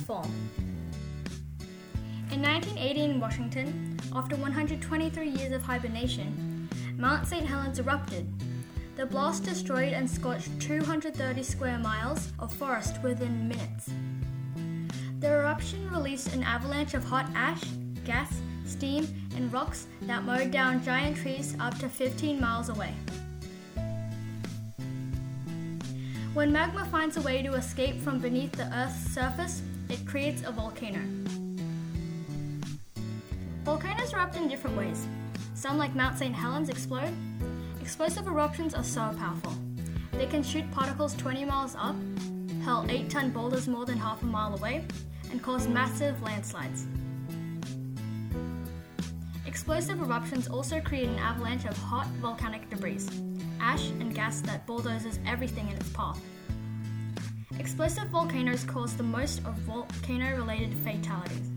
Form. In 1980 in Washington, after 123 years of hibernation, Mount St. Helens erupted. The blast destroyed and scorched 230 square miles of forest within minutes. The eruption released an avalanche of hot ash, gas, steam, and rocks that mowed down giant trees up to 15 miles away. When magma finds a way to escape from beneath the Earth's surface, it creates a volcano. Volcanoes erupt in different ways. Some, like Mount St. Helens, explode. Explosive eruptions are so powerful. They can shoot particles 20 miles up, hurl 8 ton boulders more than half a mile away, and cause massive landslides. Explosive eruptions also create an avalanche of hot volcanic debris, ash and gas that bulldozes everything in its path. Explosive volcanoes cause the most of volcano related fatalities.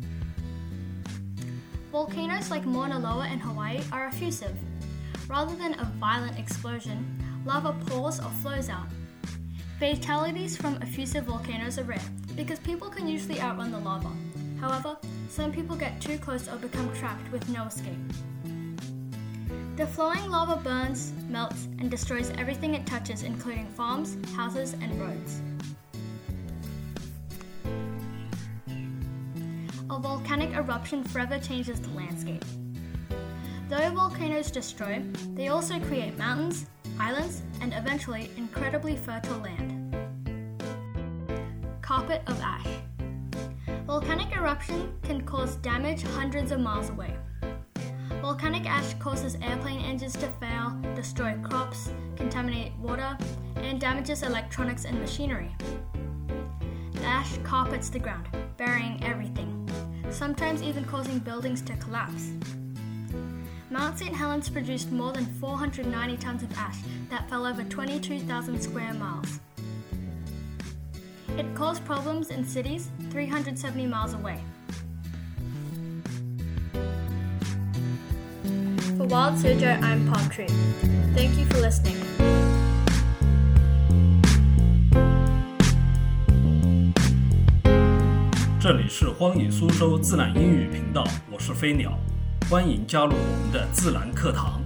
Volcanoes like Mauna Loa in Hawaii are effusive. Rather than a violent explosion, lava pours or flows out. Fatalities from effusive volcanoes are rare because people can usually outrun the lava. However, some people get too close or become trapped with no escape. The flowing lava burns, melts, and destroys everything it touches, including farms, houses, and roads. A volcanic eruption forever changes the landscape. Though volcanoes destroy, they also create mountains, islands, and eventually incredibly fertile land. Carpet of ash. Volcanic eruption can cause damage hundreds of miles away. Volcanic ash causes airplane engines to fail, destroy crops, contaminate water, and damages electronics and machinery. The ash carpets the ground, burying everything, sometimes even causing buildings to collapse. Mount St. Helens produced more than 490 tons of ash that fell over 22,000 square miles. It caused problems in cities 370 miles away. For Wild Suzhou, I'm Palm Tree. Thank you for listening. 这里是荒野苏州自然英语频道，我是飞鸟，欢迎加入我们的自然课堂。